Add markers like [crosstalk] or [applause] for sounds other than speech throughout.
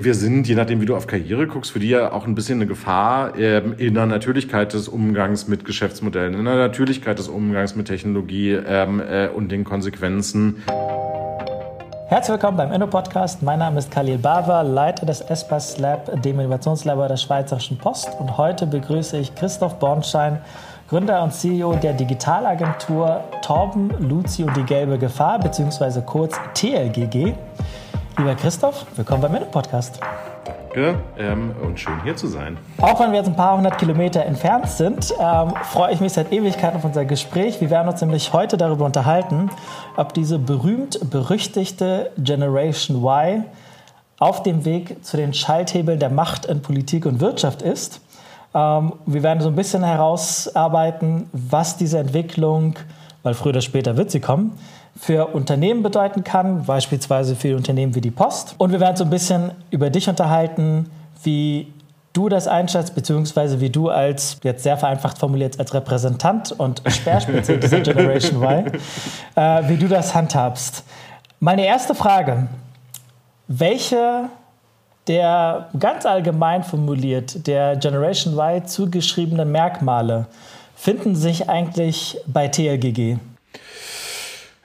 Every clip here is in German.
Wir sind, je nachdem, wie du auf Karriere guckst, für die ja auch ein bisschen eine Gefahr ähm, in der Natürlichkeit des Umgangs mit Geschäftsmodellen, in der Natürlichkeit des Umgangs mit Technologie ähm, äh, und den Konsequenzen. Herzlich willkommen beim Inno-Podcast. Mein Name ist Khalil Bava, Leiter des ESPAS Lab, dem Innovationslabor der Schweizerischen Post. Und heute begrüße ich Christoph Bornstein, Gründer und CEO der Digitalagentur Torben, Luzi die gelbe Gefahr, beziehungsweise kurz TLGG. Lieber Christoph, willkommen beim Minute-Podcast. Danke ähm, und schön hier zu sein. Auch wenn wir jetzt ein paar hundert Kilometer entfernt sind, ähm, freue ich mich seit Ewigkeiten auf unser Gespräch. Wir werden uns nämlich heute darüber unterhalten, ob diese berühmt-berüchtigte Generation Y auf dem Weg zu den Schalthebeln der Macht in Politik und Wirtschaft ist. Ähm, wir werden so ein bisschen herausarbeiten, was diese Entwicklung, weil früher oder später wird sie kommen, für Unternehmen bedeuten kann, beispielsweise für Unternehmen wie die Post. Und wir werden so ein bisschen über dich unterhalten, wie du das einschätzt, beziehungsweise wie du als, jetzt sehr vereinfacht formuliert, als Repräsentant und Speerspitze dieser [laughs] Generation Y, äh, wie du das handhabst. Meine erste Frage, welche der ganz allgemein formuliert der Generation Y zugeschriebenen Merkmale finden sich eigentlich bei TLGG?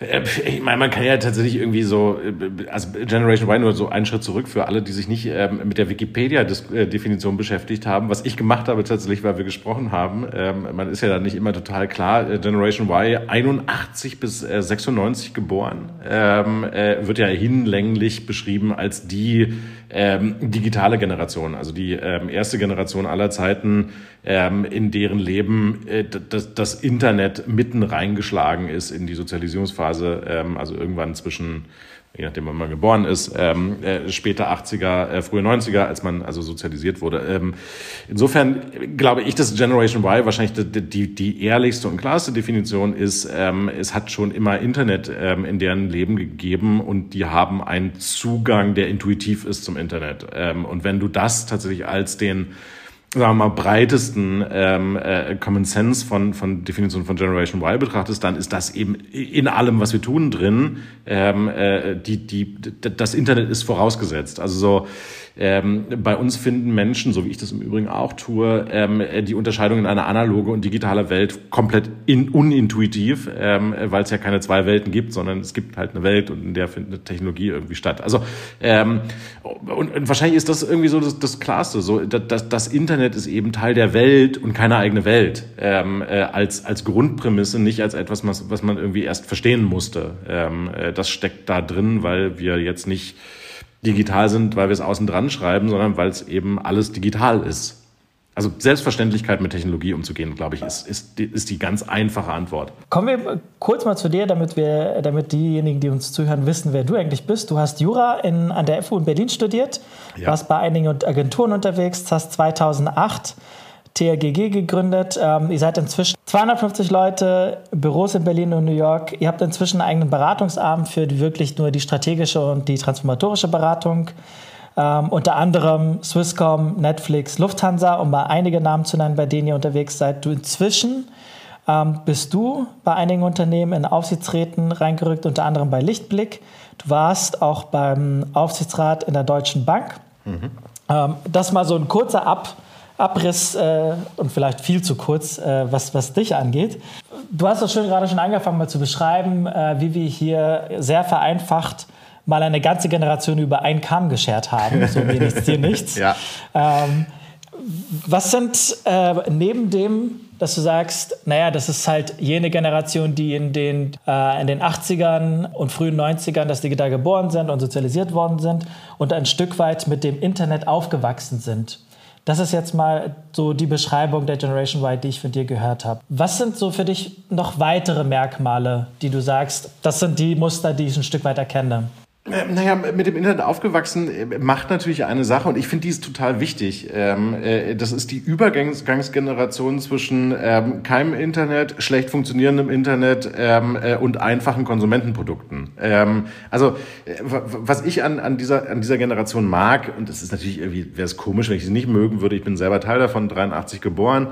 Äh, ich meine, man kann ja tatsächlich irgendwie so, äh, also Generation Y nur so einen Schritt zurück für alle, die sich nicht ähm, mit der Wikipedia-Definition beschäftigt haben. Was ich gemacht habe tatsächlich, weil wir gesprochen haben, ähm, man ist ja da nicht immer total klar, äh, Generation Y 81 bis 96 geboren, ähm, wird ja hinlänglich beschrieben als die digitale Generation, also die erste Generation aller Zeiten, in deren Leben das Internet mitten reingeschlagen ist in die Sozialisierungsphase Phase, ähm, also irgendwann zwischen, je nachdem, wann man geboren ist, ähm, äh, später 80er, äh, frühe 90er, als man also sozialisiert wurde. Ähm, insofern glaube ich, dass Generation Y wahrscheinlich die, die, die ehrlichste und klarste Definition ist, ähm, es hat schon immer Internet ähm, in deren Leben gegeben und die haben einen Zugang, der intuitiv ist zum Internet. Ähm, und wenn du das tatsächlich als den sagen wir mal, breitesten ähm, äh, Common Sense von, von Definition von Generation Y betrachtest, dann ist das eben in allem, was wir tun, drin. Ähm, äh, die, die, das Internet ist vorausgesetzt. Also so ähm, bei uns finden Menschen, so wie ich das im Übrigen auch tue, ähm, die Unterscheidung in eine analoge und digitale Welt komplett in, unintuitiv, ähm, weil es ja keine zwei Welten gibt, sondern es gibt halt eine Welt und in der findet Technologie irgendwie statt. Also ähm, und, und wahrscheinlich ist das irgendwie so das, das Klarste. So, das, das Internet ist eben Teil der Welt und keine eigene Welt ähm, äh, als als Grundprämisse, nicht als etwas, was, was man irgendwie erst verstehen musste. Ähm, äh, das steckt da drin, weil wir jetzt nicht digital sind, weil wir es außen dran schreiben, sondern weil es eben alles digital ist. Also Selbstverständlichkeit mit Technologie umzugehen, glaube ich, ist, ist, ist die ganz einfache Antwort. Kommen wir kurz mal zu dir, damit, wir, damit diejenigen, die uns zuhören, wissen, wer du eigentlich bist. Du hast Jura in, an der FU in Berlin studiert, ja. warst bei einigen Agenturen unterwegs, hast 2008 TRGG gegründet. Ähm, ihr seid inzwischen 250 Leute, Büros in Berlin und New York. Ihr habt inzwischen einen eigenen Beratungsarm für die, wirklich nur die strategische und die transformatorische Beratung. Ähm, unter anderem Swisscom, Netflix, Lufthansa, um mal einige Namen zu nennen, bei denen ihr unterwegs seid. Du inzwischen ähm, bist du bei einigen Unternehmen in Aufsichtsräten reingerückt, unter anderem bei Lichtblick. Du warst auch beim Aufsichtsrat in der Deutschen Bank. Mhm. Ähm, das mal so ein kurzer Ab Abriss äh, und vielleicht viel zu kurz, äh, was, was dich angeht. Du hast das schön gerade schon angefangen, mal zu beschreiben, äh, wie wir hier sehr vereinfacht mal eine ganze Generation über einen Kamm geschert haben. So mir nichts, dir nichts. [laughs] ja. Ähm, was sind äh, neben dem, dass du sagst, naja, das ist halt jene Generation, die in den, äh, in den 80ern und frühen 90ern das digital geboren sind und sozialisiert worden sind und ein Stück weit mit dem Internet aufgewachsen sind. Das ist jetzt mal so die Beschreibung der Generation Y, die ich von dir gehört habe. Was sind so für dich noch weitere Merkmale, die du sagst, das sind die Muster, die ich ein Stück weit erkenne? Äh, naja, mit dem Internet aufgewachsen äh, macht natürlich eine Sache und ich finde die ist total wichtig. Ähm, äh, das ist die Übergangsgeneration zwischen ähm, keinem Internet, schlecht funktionierendem Internet ähm, und einfachen Konsumentenprodukten. Also was ich an, an, dieser, an dieser Generation mag, und das ist natürlich irgendwie, wäre es komisch, wenn ich sie nicht mögen würde, ich bin selber Teil davon, 83 geboren,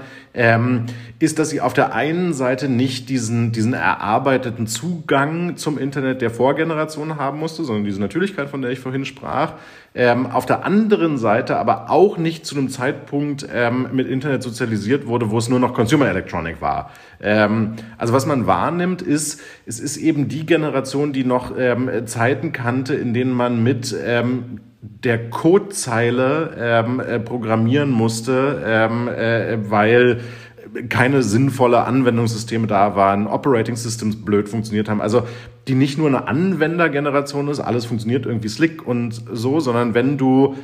ist, dass sie auf der einen Seite nicht diesen, diesen erarbeiteten Zugang zum Internet der Vorgeneration haben musste, sondern sondern diese Natürlichkeit, von der ich vorhin sprach. Ähm, auf der anderen Seite aber auch nicht zu einem Zeitpunkt ähm, mit Internet sozialisiert wurde, wo es nur noch Consumer Electronic war. Ähm, also was man wahrnimmt, ist, es ist eben die Generation, die noch ähm, Zeiten kannte, in denen man mit ähm, der Codezeile ähm, äh, programmieren musste, äh, weil keine sinnvolle Anwendungssysteme da waren, Operating Systems blöd funktioniert haben. Also die nicht nur eine Anwendergeneration ist, alles funktioniert irgendwie slick und so, sondern wenn du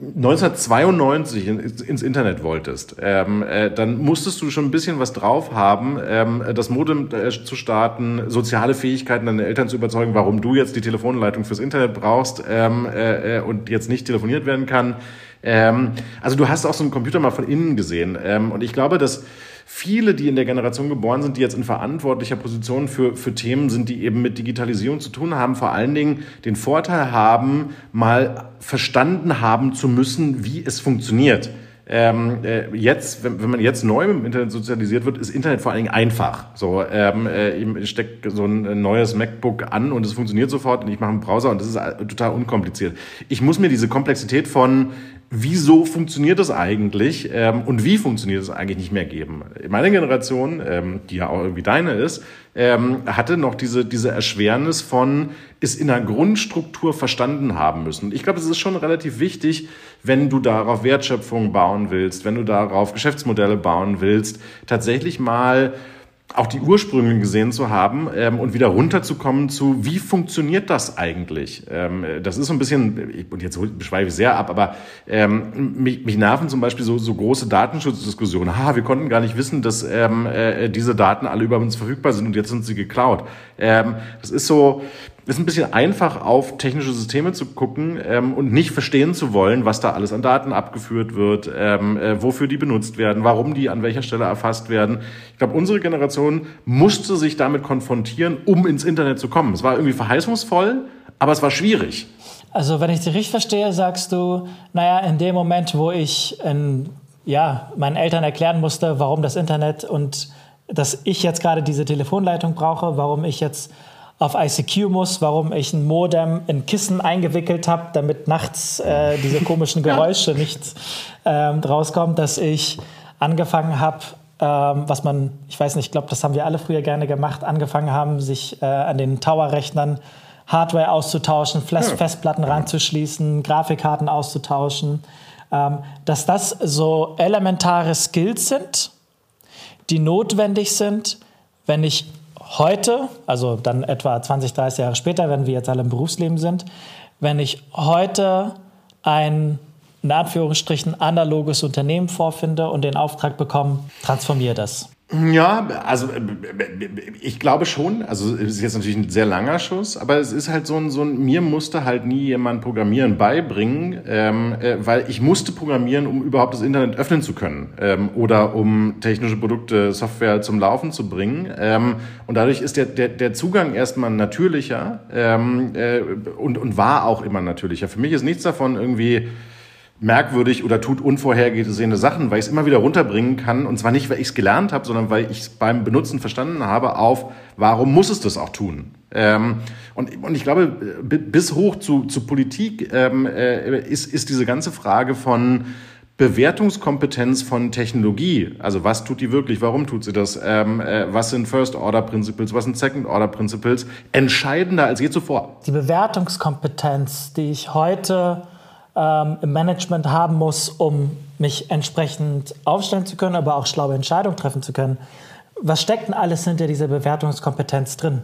1992 ins Internet wolltest, ähm, äh, dann musstest du schon ein bisschen was drauf haben, ähm, das Modem äh, zu starten, soziale Fähigkeiten deine Eltern zu überzeugen, warum du jetzt die Telefonleitung fürs Internet brauchst ähm, äh, äh und jetzt nicht telefoniert werden kann. Ähm, also du hast auch so einen Computer mal von innen gesehen. Ähm, und ich glaube, dass viele, die in der Generation geboren sind, die jetzt in verantwortlicher Position für, für Themen sind, die eben mit Digitalisierung zu tun haben, vor allen Dingen den Vorteil haben, mal verstanden haben zu müssen, wie es funktioniert. Ähm, äh, jetzt, wenn, wenn man jetzt neu dem Internet sozialisiert wird, ist Internet vor allen Dingen einfach. So, ähm, äh, ich stecke so ein neues MacBook an und es funktioniert sofort und ich mache einen Browser und das ist total unkompliziert. Ich muss mir diese Komplexität von wieso funktioniert das eigentlich ähm, und wie funktioniert es eigentlich nicht mehr geben. Meine Generation, ähm, die ja auch irgendwie deine ist, ähm, hatte noch diese, diese Erschwernis von es in der Grundstruktur verstanden haben müssen. Ich glaube, es ist schon relativ wichtig, wenn du darauf Wertschöpfung bauen willst, wenn du darauf Geschäftsmodelle bauen willst, tatsächlich mal auch die Ursprünge gesehen zu haben ähm, und wieder runterzukommen zu, wie funktioniert das eigentlich? Ähm, das ist so ein bisschen, und jetzt beschweife ich sehr ab, aber ähm, mich, mich nerven zum Beispiel so, so große Datenschutzdiskussionen. Ha, wir konnten gar nicht wissen, dass ähm, äh, diese Daten alle über uns verfügbar sind und jetzt sind sie geklaut. Ähm, das ist so, ist ein bisschen einfach auf technische Systeme zu gucken ähm, und nicht verstehen zu wollen, was da alles an Daten abgeführt wird, ähm, äh, wofür die benutzt werden, warum die an welcher Stelle erfasst werden. Ich glaube, unsere Generation musste sich damit konfrontieren, um ins Internet zu kommen. Es war irgendwie verheißungsvoll, aber es war schwierig. Also wenn ich dich richtig verstehe, sagst du, naja, in dem Moment, wo ich in, ja, meinen Eltern erklären musste, warum das Internet und dass ich jetzt gerade diese Telefonleitung brauche, warum ich jetzt auf ICQ muss, warum ich ein Modem in Kissen eingewickelt habe, damit nachts äh, diese komischen Geräusche nicht ähm, rauskommen, dass ich angefangen habe, ähm, was man, ich weiß nicht, ich glaube, das haben wir alle früher gerne gemacht, angefangen haben, sich äh, an den Tower-Rechnern Hardware auszutauschen, Fest. Festplatten ranzuschließen, Grafikkarten auszutauschen, ähm, dass das so elementare Skills sind, die notwendig sind, wenn ich heute, also dann etwa 20, 30 Jahre später, wenn wir jetzt alle im Berufsleben sind, wenn ich heute ein in Anführungsstrichen analoges Unternehmen vorfinde und den Auftrag bekomme, transformiere das. Ja, also äh, ich glaube schon. Also es ist jetzt natürlich ein sehr langer Schuss, aber es ist halt so ein, so ein mir musste halt nie jemand Programmieren beibringen, ähm, äh, weil ich musste programmieren, um überhaupt das Internet öffnen zu können ähm, oder um technische Produkte, Software zum Laufen zu bringen. Ähm, und dadurch ist der, der, der Zugang erstmal natürlicher ähm, äh, und, und war auch immer natürlicher. Für mich ist nichts davon irgendwie merkwürdig oder tut unvorhergesehene Sachen, weil ich es immer wieder runterbringen kann. Und zwar nicht, weil ich es gelernt habe, sondern weil ich es beim Benutzen verstanden habe auf, warum muss es das auch tun? Ähm, und, und ich glaube, bis hoch zu, zu Politik ähm, äh, ist, ist diese ganze Frage von Bewertungskompetenz von Technologie, also was tut die wirklich, warum tut sie das, ähm, äh, was sind First-Order-Principles, was sind Second-Order-Principles, entscheidender als je zuvor. Die Bewertungskompetenz, die ich heute ähm, im Management haben muss, um mich entsprechend aufstellen zu können, aber auch schlaue Entscheidungen treffen zu können. Was steckt denn alles hinter dieser Bewertungskompetenz drin?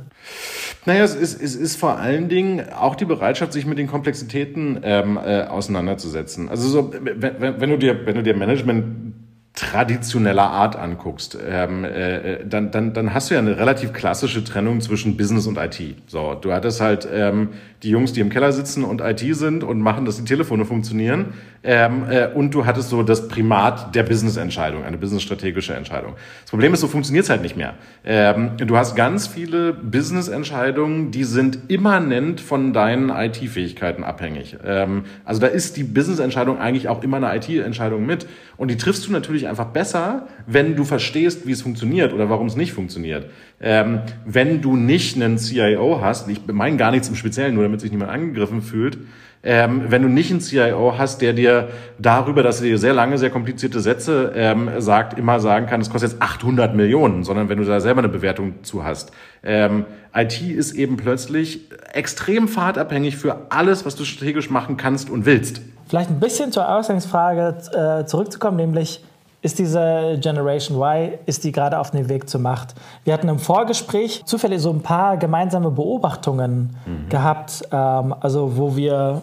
Naja, es ist, es ist vor allen Dingen auch die Bereitschaft, sich mit den Komplexitäten ähm, äh, auseinanderzusetzen. Also so, wenn, wenn, du dir, wenn du dir Management traditioneller Art anguckst, ähm, äh, dann, dann, dann hast du ja eine relativ klassische Trennung zwischen Business und IT. So, du hattest halt ähm, die Jungs, die im Keller sitzen und IT sind und machen, dass die Telefone funktionieren. Ähm, äh, und du hattest so das Primat der Business-Entscheidung, eine business-strategische Entscheidung. Das Problem ist, so funktioniert es halt nicht mehr. Ähm, du hast ganz viele Business-Entscheidungen, die sind immanent von deinen IT-Fähigkeiten abhängig. Ähm, also da ist die Business-Entscheidung eigentlich auch immer eine IT-Entscheidung mit. Und die triffst du natürlich natürlich einfach besser, wenn du verstehst, wie es funktioniert oder warum es nicht funktioniert. Ähm, wenn du nicht einen CIO hast, ich meine gar nichts im Speziellen, nur damit sich niemand angegriffen fühlt, ähm, wenn du nicht einen CIO hast, der dir darüber, dass er dir sehr lange, sehr komplizierte Sätze ähm, sagt, immer sagen kann, es kostet jetzt 800 Millionen, sondern wenn du da selber eine Bewertung zu hast. Ähm, IT ist eben plötzlich extrem fahrtabhängig für alles, was du strategisch machen kannst und willst. Vielleicht ein bisschen zur Ausgangsfrage äh, zurückzukommen, nämlich ist diese Generation Y, ist die gerade auf dem Weg zur Macht? Wir hatten im Vorgespräch zufällig so ein paar gemeinsame Beobachtungen mhm. gehabt, ähm, also wo wir ein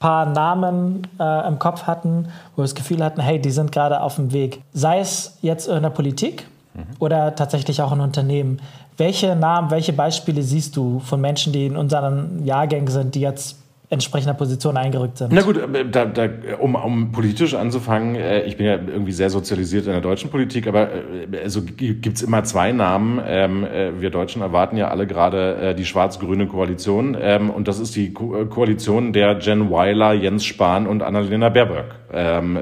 paar Namen äh, im Kopf hatten, wo wir das Gefühl hatten, hey, die sind gerade auf dem Weg. Sei es jetzt in der Politik mhm. oder tatsächlich auch in Unternehmen. Welche Namen, welche Beispiele siehst du von Menschen, die in unseren Jahrgängen sind, die jetzt entsprechender Position eingerückt sind. Na gut, äh, da, da, um, um politisch anzufangen, äh, ich bin ja irgendwie sehr sozialisiert in der deutschen Politik, aber äh, also gibt's immer zwei Namen. Ähm, wir Deutschen erwarten ja alle gerade die schwarz-grüne Koalition ähm, und das ist die Ko Koalition der Jen Weiler, Jens Spahn und Annalena Baerbock. Ähm,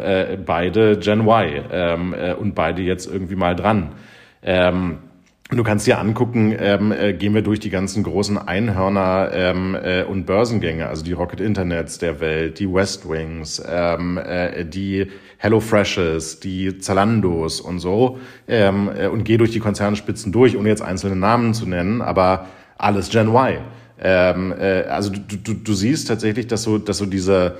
beide Gen Y und beide jetzt irgendwie mal dran. Du kannst dir angucken, ähm, äh, gehen wir durch die ganzen großen Einhörner ähm, äh, und Börsengänge, also die Rocket Internets der Welt, die West Wings, ähm, äh, die Hello Freshes, die Zalandos und so ähm, äh, und geh durch die Konzernspitzen durch, ohne jetzt einzelne Namen zu nennen, aber alles Gen Y. Ähm, äh, also du, du, du siehst tatsächlich, dass so, dass so diese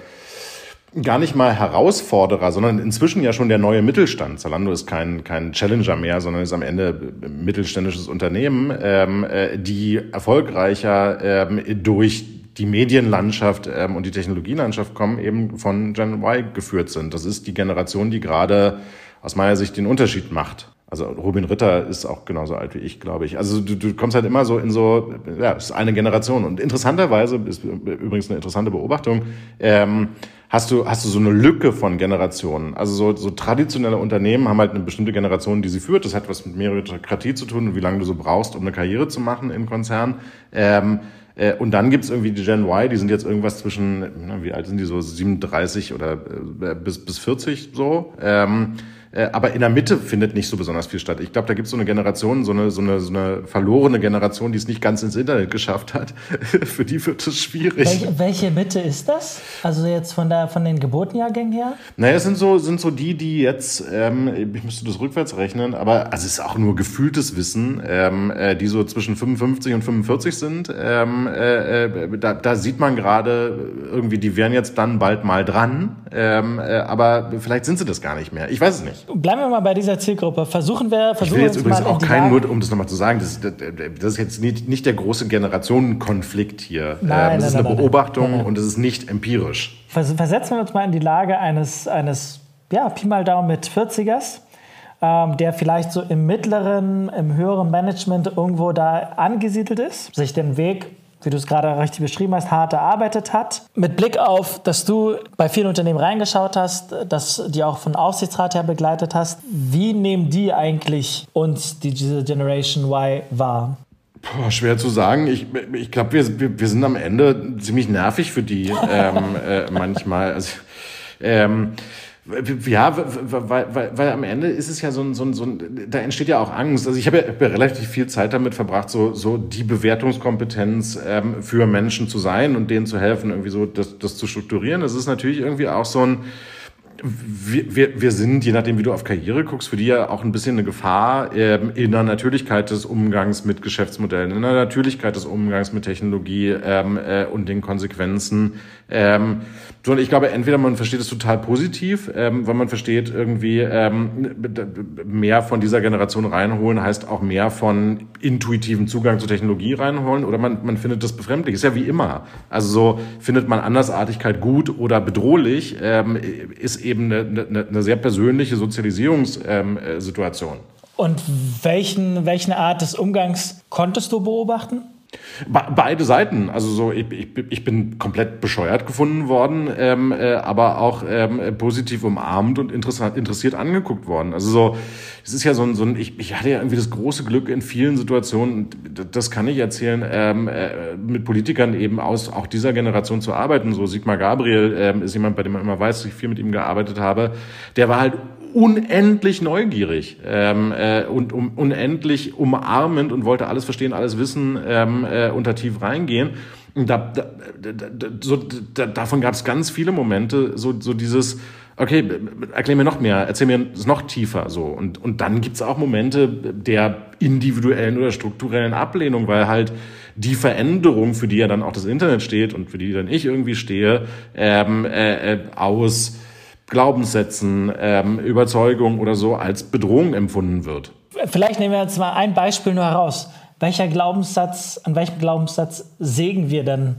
gar nicht mal Herausforderer, sondern inzwischen ja schon der neue Mittelstand. Zalando ist kein, kein Challenger mehr, sondern ist am Ende mittelständisches Unternehmen, ähm, äh, die erfolgreicher ähm, durch die Medienlandschaft ähm, und die Technologielandschaft kommen, eben von Gen Y geführt sind. Das ist die Generation, die gerade aus meiner Sicht den Unterschied macht. Also Robin Ritter ist auch genauso alt wie ich, glaube ich. Also du, du kommst halt immer so in so, ja, es ist eine Generation. Und interessanterweise ist übrigens eine interessante Beobachtung. Ähm, hast du, hast du so eine Lücke von Generationen. Also so, so traditionelle Unternehmen haben halt eine bestimmte Generation, die sie führt. Das hat was mit Meritokratie zu tun und wie lange du so brauchst, um eine Karriere zu machen im Konzern. Ähm, äh, und dann gibt's irgendwie die Gen Y, die sind jetzt irgendwas zwischen, wie alt sind die so, 37 oder äh, bis, bis 40 so. Ähm, äh, aber in der Mitte findet nicht so besonders viel statt. Ich glaube, da gibt es so eine Generation, so eine, so, eine, so eine verlorene Generation, die es nicht ganz ins Internet geschafft hat. [laughs] Für die wird es schwierig. Welche, welche, Mitte ist das? Also jetzt von, der, von den Geburtenjahrgängen her? Naja, es sind so, sind so die, die jetzt, ähm, ich müsste das rückwärts rechnen, aber also es ist auch nur gefühltes Wissen, ähm, äh, die so zwischen 55 und 45 sind. Ähm, äh, äh, da, da sieht man gerade irgendwie, die wären jetzt dann bald mal dran, ähm, äh, aber vielleicht sind sie das gar nicht mehr. Ich weiß es nicht. Bleiben wir mal bei dieser Zielgruppe. Versuchen wir, versuchen ich will jetzt übrigens auch keinen, nur um das nochmal zu sagen, das, das, das, ist jetzt nicht, nicht der große Generationenkonflikt hier. Nein, ähm, das nein, ist eine nein, Beobachtung und es ist nicht empirisch. Versetzen wir uns mal in die Lage eines, eines ja, Pi mal Daumen mit 40ers. Ähm, der vielleicht so im mittleren, im höheren Management irgendwo da angesiedelt ist, sich den Weg wie du es gerade richtig beschrieben hast, hart erarbeitet hat. Mit Blick auf, dass du bei vielen Unternehmen reingeschaut hast, dass die auch von Aufsichtsrat her begleitet hast, wie nehmen die eigentlich uns, die, diese Generation Y, wahr? Boah, schwer zu sagen. Ich, ich glaube, wir, wir, sind am Ende ziemlich nervig für die ähm, äh, manchmal. Also, ähm, ja, weil, weil, weil am Ende ist es ja so ein, so ein, so ein da entsteht ja auch Angst. Also ich habe ja, hab ja relativ viel Zeit damit verbracht, so, so die Bewertungskompetenz ähm, für Menschen zu sein und denen zu helfen, irgendwie so das, das zu strukturieren. Das ist natürlich irgendwie auch so ein, wir, wir, wir sind, je nachdem, wie du auf Karriere guckst, für die ja auch ein bisschen eine Gefahr ähm, in der Natürlichkeit des Umgangs mit Geschäftsmodellen, in der Natürlichkeit des Umgangs mit Technologie ähm, äh, und den Konsequenzen. Ähm, so, und ich glaube, entweder man versteht es total positiv, ähm, weil man versteht, irgendwie ähm, mehr von dieser Generation reinholen, heißt auch mehr von intuitiven Zugang zur Technologie reinholen, oder man, man findet das befremdlich. Ist ja wie immer. Also so findet man Andersartigkeit gut oder bedrohlich, ähm, ist eben eine, eine, eine sehr persönliche Sozialisierungssituation. Ähm, und welchen, welche Art des Umgangs konntest du beobachten? Beide Seiten. Also so, ich, ich, ich bin komplett bescheuert gefunden worden, ähm, äh, aber auch ähm, positiv umarmt und interessant, interessiert angeguckt worden. Also so, es ist ja so ein, so ein ich, ich hatte ja irgendwie das große Glück in vielen Situationen, das kann ich erzählen, ähm, äh, mit Politikern eben aus auch dieser Generation zu arbeiten. So Sigmar Gabriel ähm, ist jemand, bei dem man immer weiß, dass ich viel mit ihm gearbeitet habe. Der war halt unendlich neugierig ähm, äh, und um, unendlich umarmend und wollte alles verstehen, alles wissen ähm, äh, da tief reingehen. Und da, da, da, so, da, davon gab es ganz viele Momente, so, so dieses, okay, erklär mir noch mehr, erzähl mir es noch tiefer so. Und, und dann gibt's auch Momente der individuellen oder strukturellen Ablehnung, weil halt die Veränderung, für die ja dann auch das Internet steht und für die dann ich irgendwie stehe, ähm, äh, äh, aus Glaubenssätzen, ähm, Überzeugung oder so als Bedrohung empfunden wird. Vielleicht nehmen wir jetzt mal ein Beispiel nur heraus. Welcher Glaubenssatz, an welchem Glaubenssatz sägen wir denn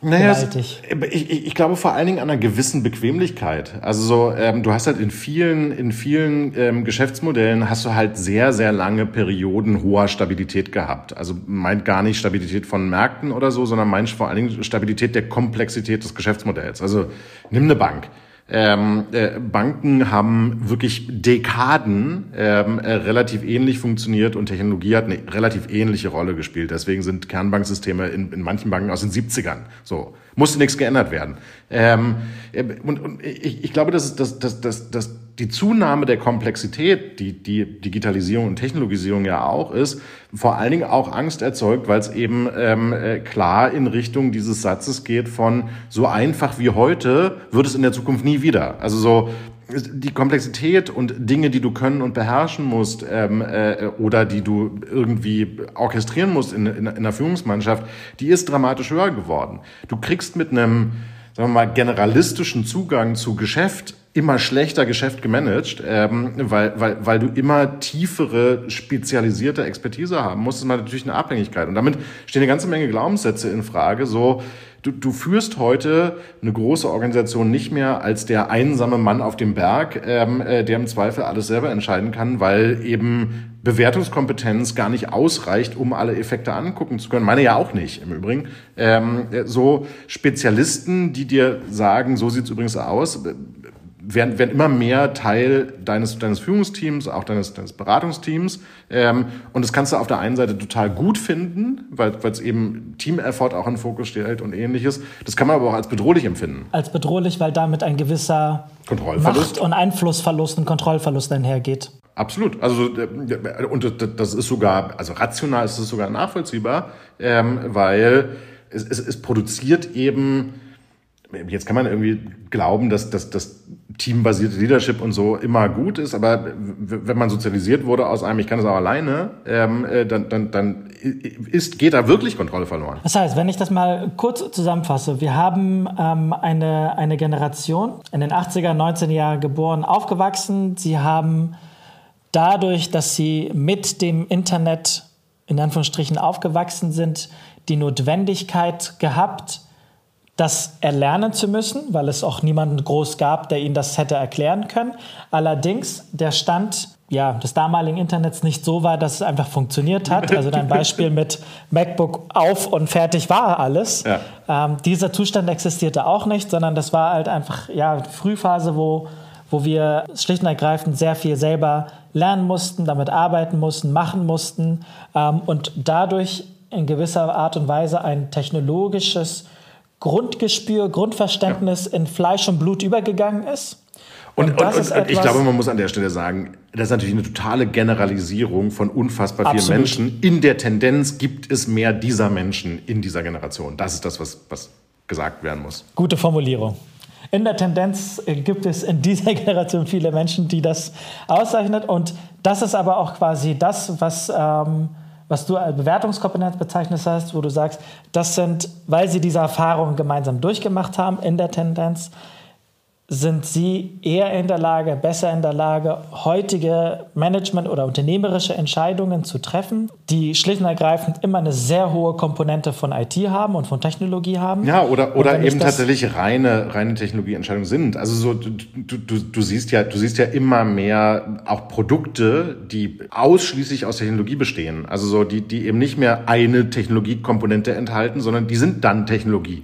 naja, ich, ich, ich glaube vor allen Dingen an einer gewissen Bequemlichkeit. Also so, ähm, du hast halt in vielen, in vielen ähm, Geschäftsmodellen hast du halt sehr, sehr lange Perioden hoher Stabilität gehabt. Also meint gar nicht Stabilität von Märkten oder so, sondern meint vor allen Dingen Stabilität der Komplexität des Geschäftsmodells. Also nimm eine Bank. Ähm, äh, Banken haben wirklich Dekaden ähm, äh, relativ ähnlich funktioniert und Technologie hat eine relativ ähnliche Rolle gespielt. Deswegen sind Kernbanksysteme in, in manchen Banken aus den 70ern. So musste nichts geändert werden. Ähm, äh, und, und ich, ich glaube, dass, dass, dass, dass, dass die Zunahme der Komplexität, die die Digitalisierung und Technologisierung ja auch ist, vor allen Dingen auch Angst erzeugt, weil es eben ähm, äh, klar in Richtung dieses Satzes geht von so einfach wie heute wird es in der Zukunft nie wieder. Also so die Komplexität und Dinge, die du können und beherrschen musst ähm, äh, oder die du irgendwie orchestrieren musst in, in, in einer Führungsmannschaft, die ist dramatisch höher geworden. Du kriegst mit einem sagen wir mal, generalistischen Zugang zu Geschäft immer schlechter Geschäft gemanagt, ähm, weil, weil, weil du immer tiefere, spezialisierte Expertise haben musst, ist natürlich eine Abhängigkeit. Und damit stehen eine ganze Menge Glaubenssätze in Frage, so, Du, du führst heute eine große Organisation nicht mehr als der einsame Mann auf dem Berg, ähm, äh, der im Zweifel alles selber entscheiden kann, weil eben Bewertungskompetenz gar nicht ausreicht, um alle Effekte angucken zu können. Meine ja auch nicht, im Übrigen. Ähm, äh, so Spezialisten, die dir sagen, so sieht's übrigens aus, werden, werden immer mehr Teil deines, deines Führungsteams, auch deines, deines Beratungsteams. Ähm, und das kannst du auf der einen Seite total gut finden, weil es eben Team-Effort auch in den Fokus stellt und ähnliches. Das kann man aber auch als bedrohlich empfinden. Als bedrohlich, weil damit ein gewisser Macht- und Einflussverlust und Kontrollverlust einhergeht. Absolut. Also äh, und das ist sogar, also rational ist es sogar nachvollziehbar, ähm, weil es, es, es produziert eben Jetzt kann man irgendwie glauben, dass, dass, dass teambasierte Leadership und so immer gut ist, aber wenn man sozialisiert wurde aus einem, ich kann das auch alleine, ähm, äh, dann, dann, dann ist, geht da wirklich Kontrolle verloren. Das heißt, wenn ich das mal kurz zusammenfasse, wir haben ähm, eine, eine Generation in den 80er, 19er Jahren geboren, aufgewachsen. Sie haben dadurch, dass sie mit dem Internet in Anführungsstrichen aufgewachsen sind, die Notwendigkeit gehabt, das erlernen zu müssen, weil es auch niemanden groß gab, der ihnen das hätte erklären können. Allerdings der Stand ja, des damaligen Internets nicht so war, dass es einfach funktioniert hat. Also dein Beispiel mit MacBook auf und fertig war alles. Ja. Ähm, dieser Zustand existierte auch nicht, sondern das war halt einfach ja, Frühphase, wo, wo wir schlicht und ergreifend sehr viel selber lernen mussten, damit arbeiten mussten, machen mussten ähm, und dadurch in gewisser Art und Weise ein technologisches Grundgespür, Grundverständnis ja. in Fleisch und Blut übergegangen ist. Und, und, und, und ich glaube, man muss an der Stelle sagen, das ist natürlich eine totale Generalisierung von unfassbar vielen Absolut. Menschen. In der Tendenz gibt es mehr dieser Menschen in dieser Generation. Das ist das, was, was gesagt werden muss. Gute Formulierung. In der Tendenz gibt es in dieser [laughs] Generation viele Menschen, die das auszeichnet. Und das ist aber auch quasi das, was ähm, was du als Bewertungskompetenz bezeichnet hast, wo du sagst, das sind, weil sie diese Erfahrungen gemeinsam durchgemacht haben in der Tendenz, sind Sie eher in der Lage, besser in der Lage, heutige Management- oder unternehmerische Entscheidungen zu treffen, die schlicht und ergreifend immer eine sehr hohe Komponente von IT haben und von Technologie haben? Ja, oder, oder eben tatsächlich reine, reine Technologieentscheidungen sind. Also so, du, du, du, siehst ja, du siehst ja immer mehr auch Produkte, die ausschließlich aus Technologie bestehen. Also so, die, die eben nicht mehr eine Technologiekomponente enthalten, sondern die sind dann Technologie.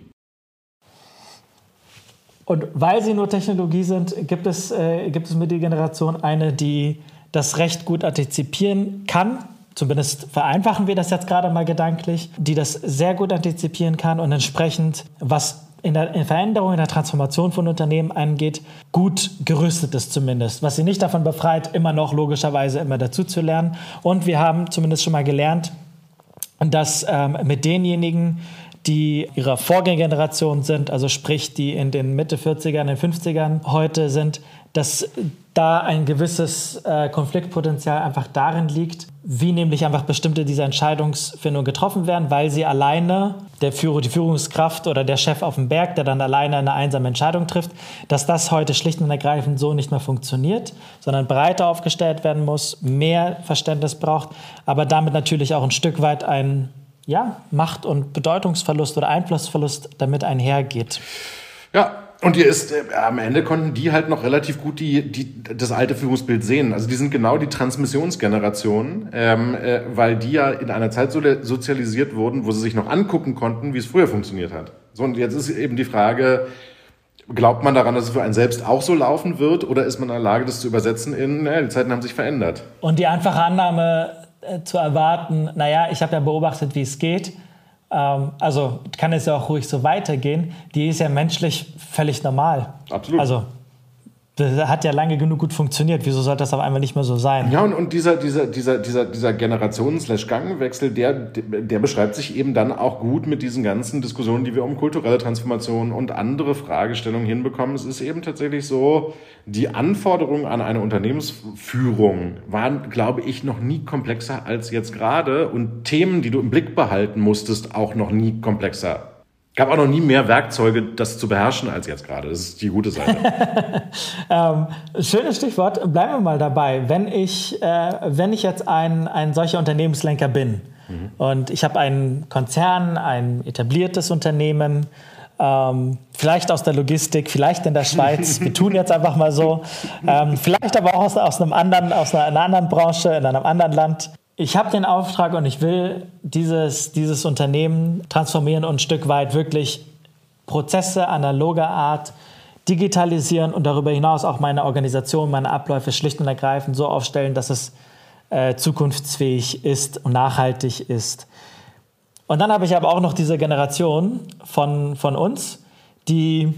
Und weil sie nur Technologie sind, gibt es, äh, gibt es mit der Generation eine, die das recht gut antizipieren kann. Zumindest vereinfachen wir das jetzt gerade mal gedanklich, die das sehr gut antizipieren kann und entsprechend, was in der in Veränderung, in der Transformation von Unternehmen angeht, gut gerüstet ist zumindest. Was sie nicht davon befreit, immer noch logischerweise immer dazu zu lernen. Und wir haben zumindest schon mal gelernt, dass ähm, mit denjenigen, die ihrer Vorgängergeneration sind, also sprich, die in den Mitte 40ern, in den 50ern heute sind, dass da ein gewisses äh, Konfliktpotenzial einfach darin liegt, wie nämlich einfach bestimmte dieser Entscheidungsfindungen getroffen werden, weil sie alleine, der Führer, die Führungskraft oder der Chef auf dem Berg, der dann alleine eine einsame Entscheidung trifft, dass das heute schlicht und ergreifend so nicht mehr funktioniert, sondern breiter aufgestellt werden muss, mehr Verständnis braucht, aber damit natürlich auch ein Stück weit ein ja, Macht- und Bedeutungsverlust oder Einflussverlust damit einhergeht. Ja, und hier ist, äh, am Ende konnten die halt noch relativ gut die, die, das alte Führungsbild sehen. Also die sind genau die Transmissionsgeneration, ähm, äh, weil die ja in einer Zeit so sozialisiert wurden, wo sie sich noch angucken konnten, wie es früher funktioniert hat. So, und jetzt ist eben die Frage, glaubt man daran, dass es für einen selbst auch so laufen wird oder ist man in der Lage, das zu übersetzen in, naja, die Zeiten haben sich verändert. Und die einfache Annahme äh, zu erwarten, naja, ich habe ja beobachtet, wie es geht, ähm, also kann es ja auch ruhig so weitergehen, die ist ja menschlich völlig normal. Absolut. Also das hat ja lange genug gut funktioniert. Wieso sollte das auf einmal nicht mehr so sein? Ja, und, und dieser, dieser, dieser, dieser, dieser Generationen-Gangwechsel, der, der beschreibt sich eben dann auch gut mit diesen ganzen Diskussionen, die wir um kulturelle Transformation und andere Fragestellungen hinbekommen. Es ist eben tatsächlich so, die Anforderungen an eine Unternehmensführung waren, glaube ich, noch nie komplexer als jetzt gerade und Themen, die du im Blick behalten musstest, auch noch nie komplexer gab auch noch nie mehr Werkzeuge, das zu beherrschen als jetzt gerade. Das ist die gute Seite. [laughs] ähm, schönes Stichwort. Bleiben wir mal dabei. Wenn ich, äh, wenn ich jetzt ein, ein solcher Unternehmenslenker bin mhm. und ich habe einen Konzern, ein etabliertes Unternehmen, ähm, vielleicht aus der Logistik, vielleicht in der Schweiz. [laughs] Wir tun jetzt einfach mal so. Ähm, vielleicht aber auch aus, aus, einem anderen, aus einer, einer anderen Branche, in einem anderen Land ich habe den Auftrag und ich will dieses, dieses Unternehmen transformieren und ein Stück weit wirklich Prozesse analoger Art digitalisieren und darüber hinaus auch meine Organisation, meine Abläufe schlicht und ergreifend so aufstellen, dass es äh, zukunftsfähig ist und nachhaltig ist. Und dann habe ich aber auch noch diese Generation von, von uns, die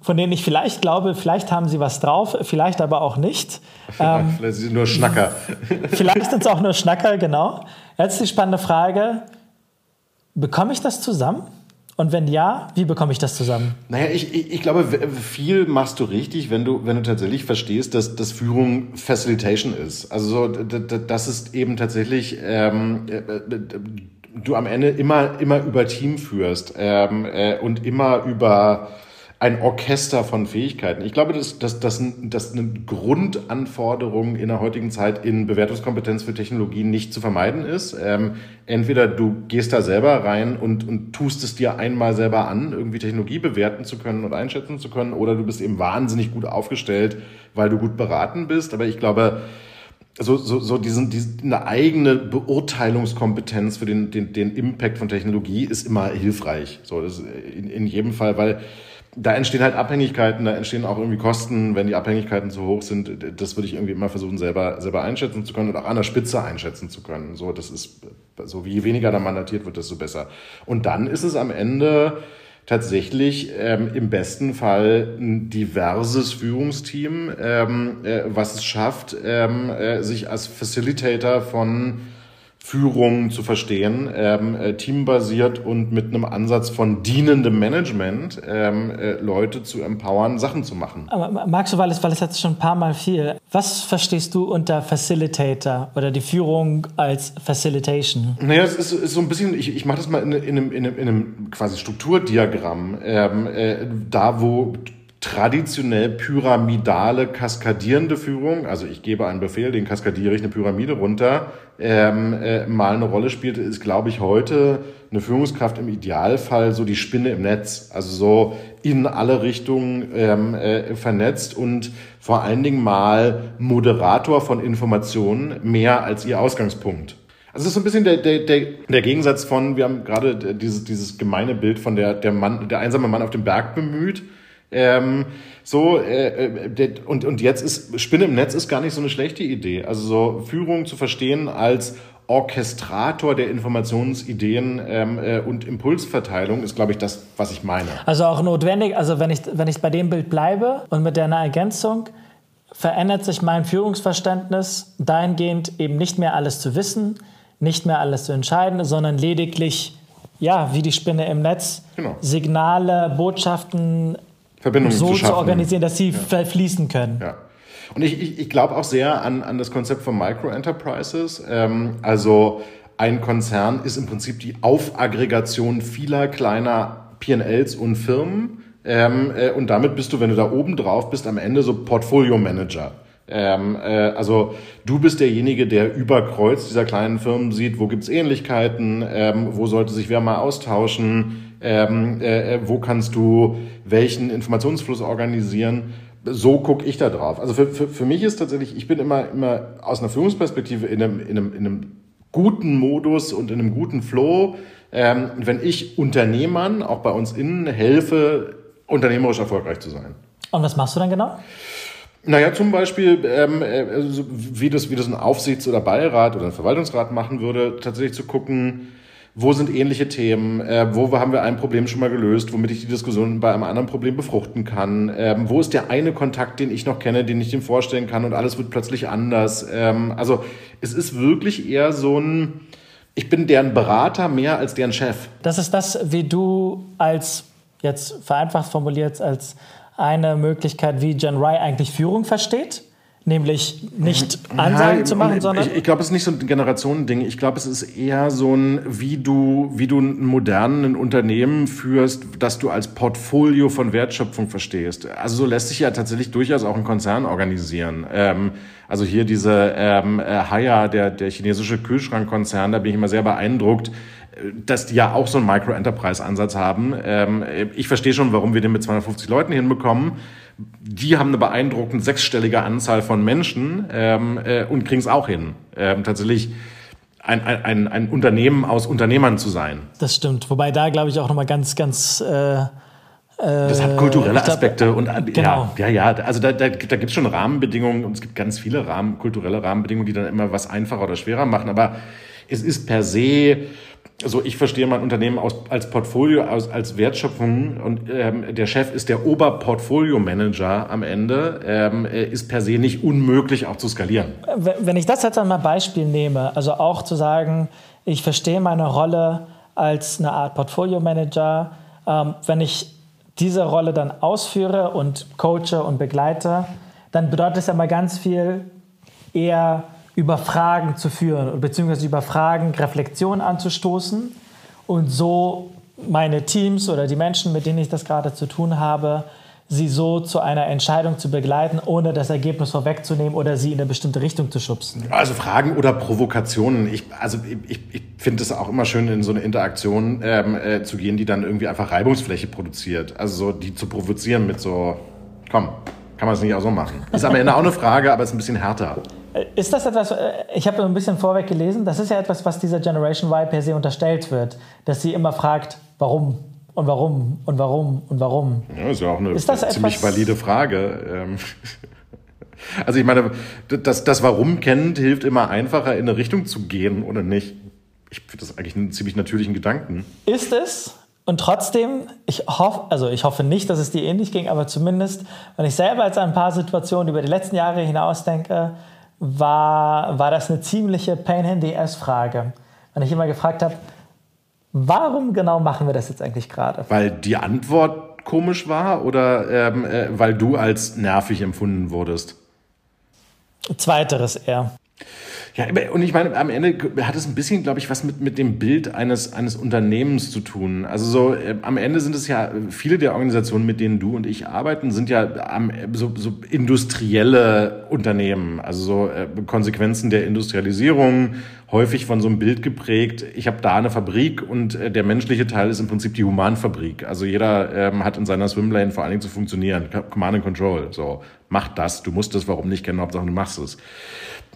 von denen ich vielleicht glaube, vielleicht haben sie was drauf, vielleicht aber auch nicht. [laughs] Ähm, vielleicht sind sie nur Schnacker. [laughs] vielleicht sind es auch nur Schnacker, genau. Jetzt die spannende Frage, bekomme ich das zusammen? Und wenn ja, wie bekomme ich das zusammen? Naja, ich, ich, ich glaube, viel machst du richtig, wenn du, wenn du tatsächlich verstehst, dass, dass Führung Facilitation ist. Also so, das ist eben tatsächlich ähm, äh, äh, du am Ende immer, immer über Team führst ähm, äh, und immer über ein Orchester von Fähigkeiten. Ich glaube, dass, dass, dass, dass eine Grundanforderung in der heutigen Zeit in Bewertungskompetenz für Technologien nicht zu vermeiden ist. Ähm, entweder du gehst da selber rein und, und tust es dir einmal selber an, irgendwie Technologie bewerten zu können und einschätzen zu können, oder du bist eben wahnsinnig gut aufgestellt, weil du gut beraten bist. Aber ich glaube, so, so, so diesen, diesen, eine eigene Beurteilungskompetenz für den, den, den Impact von Technologie ist immer hilfreich. So, das in, in jedem Fall, weil da entstehen halt Abhängigkeiten, da entstehen auch irgendwie Kosten, wenn die Abhängigkeiten zu hoch sind. Das würde ich irgendwie immer versuchen, selber, selber einschätzen zu können und auch an der Spitze einschätzen zu können. So, das ist, so wie je weniger da mandatiert wird, desto besser. Und dann ist es am Ende tatsächlich ähm, im besten Fall ein diverses Führungsteam, ähm, äh, was es schafft, ähm, äh, sich als Facilitator von Führung zu verstehen, ähm, äh, teambasiert und mit einem Ansatz von dienendem Management ähm, äh, Leute zu empowern, Sachen zu machen. Aber magst du, weil es, weil es jetzt schon ein paar Mal viel, was verstehst du unter Facilitator oder die Führung als Facilitation? Naja, es ist, ist so ein bisschen, ich, ich mache das mal in, in, einem, in, einem, in einem quasi Strukturdiagramm, ähm, äh, da wo traditionell pyramidale, kaskadierende Führung, also ich gebe einen Befehl, den kaskadiere ich eine Pyramide runter, ähm, äh, mal eine Rolle spielt, ist, glaube ich, heute eine Führungskraft im Idealfall so die Spinne im Netz, also so in alle Richtungen ähm, äh, vernetzt und vor allen Dingen mal Moderator von Informationen mehr als ihr Ausgangspunkt. Also es ist so ein bisschen der, der, der, der Gegensatz von, wir haben gerade dieses, dieses gemeine Bild von der, der Mann, der einsame Mann auf dem Berg bemüht, ähm, so, äh, äh und, und jetzt ist Spinne im Netz ist gar nicht so eine schlechte Idee. Also so Führung zu verstehen als Orchestrator der Informationsideen ähm, äh, und Impulsverteilung ist, glaube ich, das, was ich meine. Also auch notwendig, also wenn ich, wenn ich bei dem Bild bleibe und mit der Ergänzung, verändert sich mein Führungsverständnis dahingehend, eben nicht mehr alles zu wissen, nicht mehr alles zu entscheiden, sondern lediglich, ja, wie die Spinne im Netz, genau. Signale, Botschaften so zu, zu, organisieren, dass sie ja. fließen können. Ja. Und ich, ich, ich glaube auch sehr an, an das Konzept von Micro-Enterprises. Ähm, also ein Konzern ist im Prinzip die Aufaggregation vieler kleiner PLs und Firmen. Ähm, äh, und damit bist du, wenn du da oben drauf bist, am Ende so Portfolio-Manager. Ähm, äh, also du bist derjenige, der über Kreuz dieser kleinen Firmen sieht, wo gibt's Ähnlichkeiten, ähm, wo sollte sich wer mal austauschen, ähm, äh, äh wo kannst du welchen Informationsfluss organisieren so gucke ich da drauf. Also für, für, für mich ist tatsächlich, ich bin immer, immer aus einer Führungsperspektive in einem, in, einem, in einem guten Modus und in einem guten Flow. Ähm, wenn ich Unternehmern, auch bei uns innen, helfe, unternehmerisch erfolgreich zu sein. Und was machst du dann genau? Naja, zum Beispiel, ähm, äh, wie, das, wie das ein Aufsichts- oder Beirat oder ein Verwaltungsrat machen würde, tatsächlich zu gucken, wo sind ähnliche Themen, äh, wo haben wir ein Problem schon mal gelöst, womit ich die Diskussion bei einem anderen Problem befruchten kann, ähm, wo ist der eine Kontakt, den ich noch kenne, den ich dem vorstellen kann und alles wird plötzlich anders. Ähm, also es ist wirklich eher so ein, ich bin deren Berater mehr als deren Chef. Das ist das, wie du als, jetzt vereinfacht formuliert, als eine Möglichkeit, wie Jen Rye eigentlich Führung versteht? Nämlich nicht Ansagen ja, zu machen, sondern. Ich, ich glaube, es ist nicht so ein Generationending. Ich glaube, es ist eher so ein, wie du, wie du ein modernen Unternehmen führst, das du als Portfolio von Wertschöpfung verstehst. Also so lässt sich ja tatsächlich durchaus auch ein Konzern organisieren. Ähm, also hier diese ähm, äh, Haya, der, der chinesische Kühlschrankkonzern, da bin ich immer sehr beeindruckt dass die ja auch so einen Micro-Enterprise-Ansatz haben. Ähm, ich verstehe schon, warum wir den mit 250 Leuten hinbekommen die haben eine beeindruckend sechsstellige Anzahl von Menschen ähm, äh, und kriegen es auch hin. Ähm, tatsächlich ein, ein, ein Unternehmen aus Unternehmern zu sein. Das stimmt. Wobei da, glaube ich, auch nochmal ganz, ganz. Äh, das hat kulturelle Aspekte und äh, genau. ja, ja, ja. Also da, da, da gibt es schon Rahmenbedingungen und es gibt ganz viele Rahmen, kulturelle Rahmenbedingungen, die dann immer was einfacher oder schwerer machen. Aber es ist per se also ich verstehe mein Unternehmen aus, als Portfolio, als, als Wertschöpfung und ähm, der Chef ist der Oberportfolio-Manager am Ende, ähm, ist per se nicht unmöglich auch zu skalieren. Wenn ich das jetzt einmal Beispiel nehme, also auch zu sagen, ich verstehe meine Rolle als eine Art Portfolio-Manager, ähm, wenn ich diese Rolle dann ausführe und coache und begleite, dann bedeutet es ja mal ganz viel eher über Fragen zu führen, beziehungsweise über Fragen Reflexion anzustoßen und so meine Teams oder die Menschen, mit denen ich das gerade zu tun habe, sie so zu einer Entscheidung zu begleiten, ohne das Ergebnis vorwegzunehmen oder sie in eine bestimmte Richtung zu schubsen. Also Fragen oder Provokationen. Ich, also ich, ich finde es auch immer schön, in so eine Interaktion ähm, äh, zu gehen, die dann irgendwie einfach Reibungsfläche produziert. Also so die zu provozieren mit so, komm, kann man es nicht auch so machen. Ist am Ende auch eine Frage, aber es ist ein bisschen härter. Äh, ist das etwas, äh, ich habe ein bisschen vorweg gelesen, das ist ja etwas, was dieser Generation Y per se unterstellt wird, dass sie immer fragt, warum und warum und warum und warum. Ja, ist ja auch eine ziemlich valide Frage. Ähm, [laughs] also ich meine, das, das Warum kennt, hilft immer einfacher in eine Richtung zu gehen oder nicht. Ich finde das eigentlich einen ziemlich natürlichen Gedanken. Ist es? Und trotzdem, ich hoffe, also ich hoffe nicht, dass es dir ähnlich ging, aber zumindest, wenn ich selber jetzt an ein paar Situationen über die letzten Jahre hinaus denke, war, war das eine ziemliche Pain in the Ass-Frage. Wenn ich immer gefragt habe, warum genau machen wir das jetzt eigentlich gerade? Weil die Antwort komisch war oder ähm, äh, weil du als nervig empfunden wurdest? Zweiteres eher. Ja, und ich meine, am Ende hat es ein bisschen, glaube ich, was mit, mit dem Bild eines, eines Unternehmens zu tun. Also so, äh, am Ende sind es ja, viele der Organisationen, mit denen du und ich arbeiten, sind ja am, so, so industrielle Unternehmen. Also so äh, Konsequenzen der Industrialisierung, häufig von so einem Bild geprägt. Ich habe da eine Fabrik und äh, der menschliche Teil ist im Prinzip die Humanfabrik. Also jeder ähm, hat in seiner Swimlane vor allen Dingen zu funktionieren. Command and Control. So, mach das. Du musst das, warum nicht kennen, Hauptsache du machst es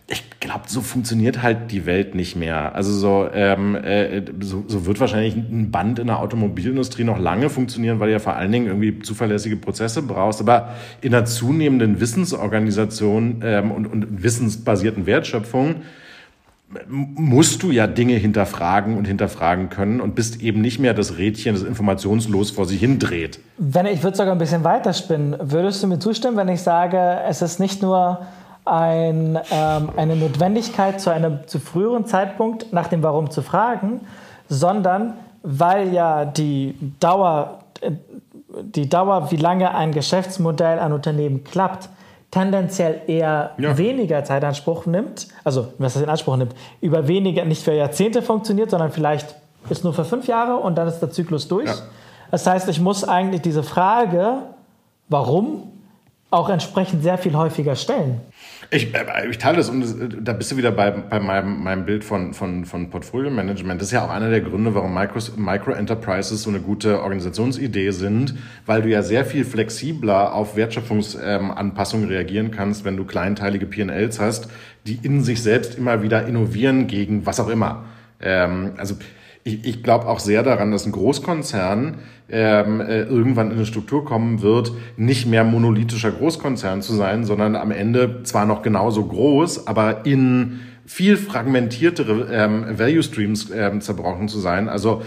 ich glaube, so funktioniert halt die Welt nicht mehr. Also so, ähm, äh, so, so wird wahrscheinlich ein Band in der Automobilindustrie noch lange funktionieren, weil du ja vor allen Dingen irgendwie zuverlässige Prozesse brauchst. Aber in einer zunehmenden Wissensorganisation ähm, und, und wissensbasierten Wertschöpfung musst du ja Dinge hinterfragen und hinterfragen können und bist eben nicht mehr das Rädchen, das informationslos vor sich hindreht. Wenn ich würde sogar ein bisschen weiterspinnen, würdest du mir zustimmen, wenn ich sage, es ist nicht nur ein, ähm, eine Notwendigkeit zu einem zu früheren Zeitpunkt nach dem Warum zu fragen, sondern weil ja die Dauer, die Dauer, wie lange ein Geschäftsmodell, ein Unternehmen klappt, tendenziell eher ja. weniger Zeitanspruch nimmt, also was das in Anspruch nimmt, über weniger, nicht für Jahrzehnte funktioniert, sondern vielleicht ist nur für fünf Jahre und dann ist der Zyklus durch. Ja. Das heißt, ich muss eigentlich diese Frage, warum, auch entsprechend sehr viel häufiger stellen. Ich, äh, ich teile das und da bist du wieder bei, bei meinem, meinem Bild von, von, von Portfolio-Management. Das ist ja auch einer der Gründe, warum Micro, Micro-Enterprises so eine gute Organisationsidee sind, weil du ja sehr viel flexibler auf Wertschöpfungsanpassungen reagieren kannst, wenn du kleinteilige P&Ls hast, die in sich selbst immer wieder innovieren gegen was auch immer. Ähm, also ich, ich glaube auch sehr daran, dass ein Großkonzern ähm, äh, irgendwann in eine Struktur kommen wird, nicht mehr monolithischer Großkonzern zu sein, sondern am Ende zwar noch genauso groß, aber in viel fragmentiertere ähm, Value Streams ähm, zerbrochen zu sein. Also